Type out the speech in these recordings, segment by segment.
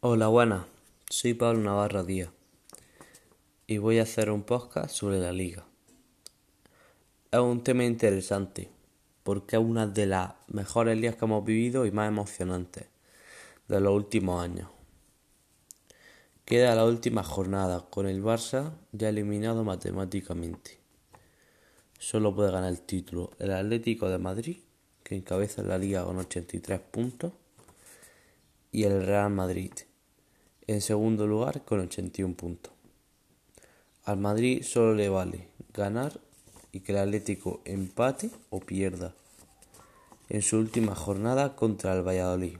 Hola, buenas. Soy Pablo Navarro Díaz y voy a hacer un podcast sobre la liga. Es un tema interesante porque es una de las mejores ligas que hemos vivido y más emocionantes de los últimos años. Queda la última jornada con el Barça ya eliminado matemáticamente. Solo puede ganar el título el Atlético de Madrid, que encabeza la liga con 83 puntos, y el Real Madrid, en segundo lugar con 81 puntos. Al Madrid solo le vale ganar y que el Atlético empate o pierda en su última jornada contra el Valladolid.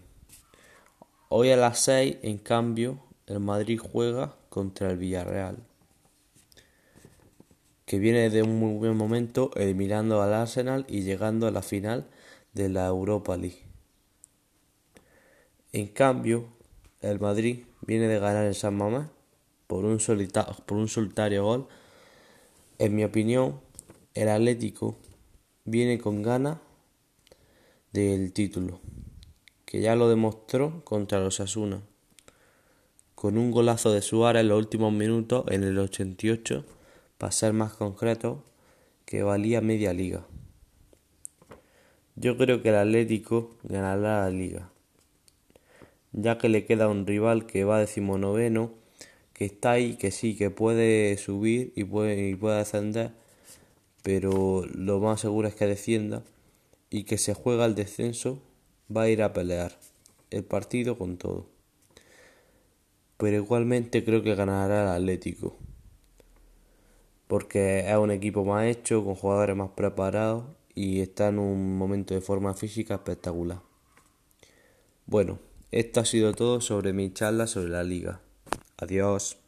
Hoy a las 6, en cambio, el Madrid juega contra el Villarreal, que viene de un muy buen momento eliminando al Arsenal y llegando a la final de la Europa League. En cambio, el Madrid viene de ganar en San Mamés por un, por un solitario gol. En mi opinión, el Atlético viene con ganas del título, que ya lo demostró contra los Asuna, con un golazo de Suárez en los últimos minutos, en el 88, para ser más concreto, que valía media liga. Yo creo que el Atlético ganará la liga ya que le queda un rival que va decimonoveno, que está ahí, que sí, que puede subir y puede, y puede descender, pero lo más seguro es que descienda y que se juega el descenso, va a ir a pelear el partido con todo. Pero igualmente creo que ganará el Atlético, porque es un equipo más hecho, con jugadores más preparados y está en un momento de forma física espectacular. Bueno, esto ha sido todo sobre mi charla sobre la liga. Adiós.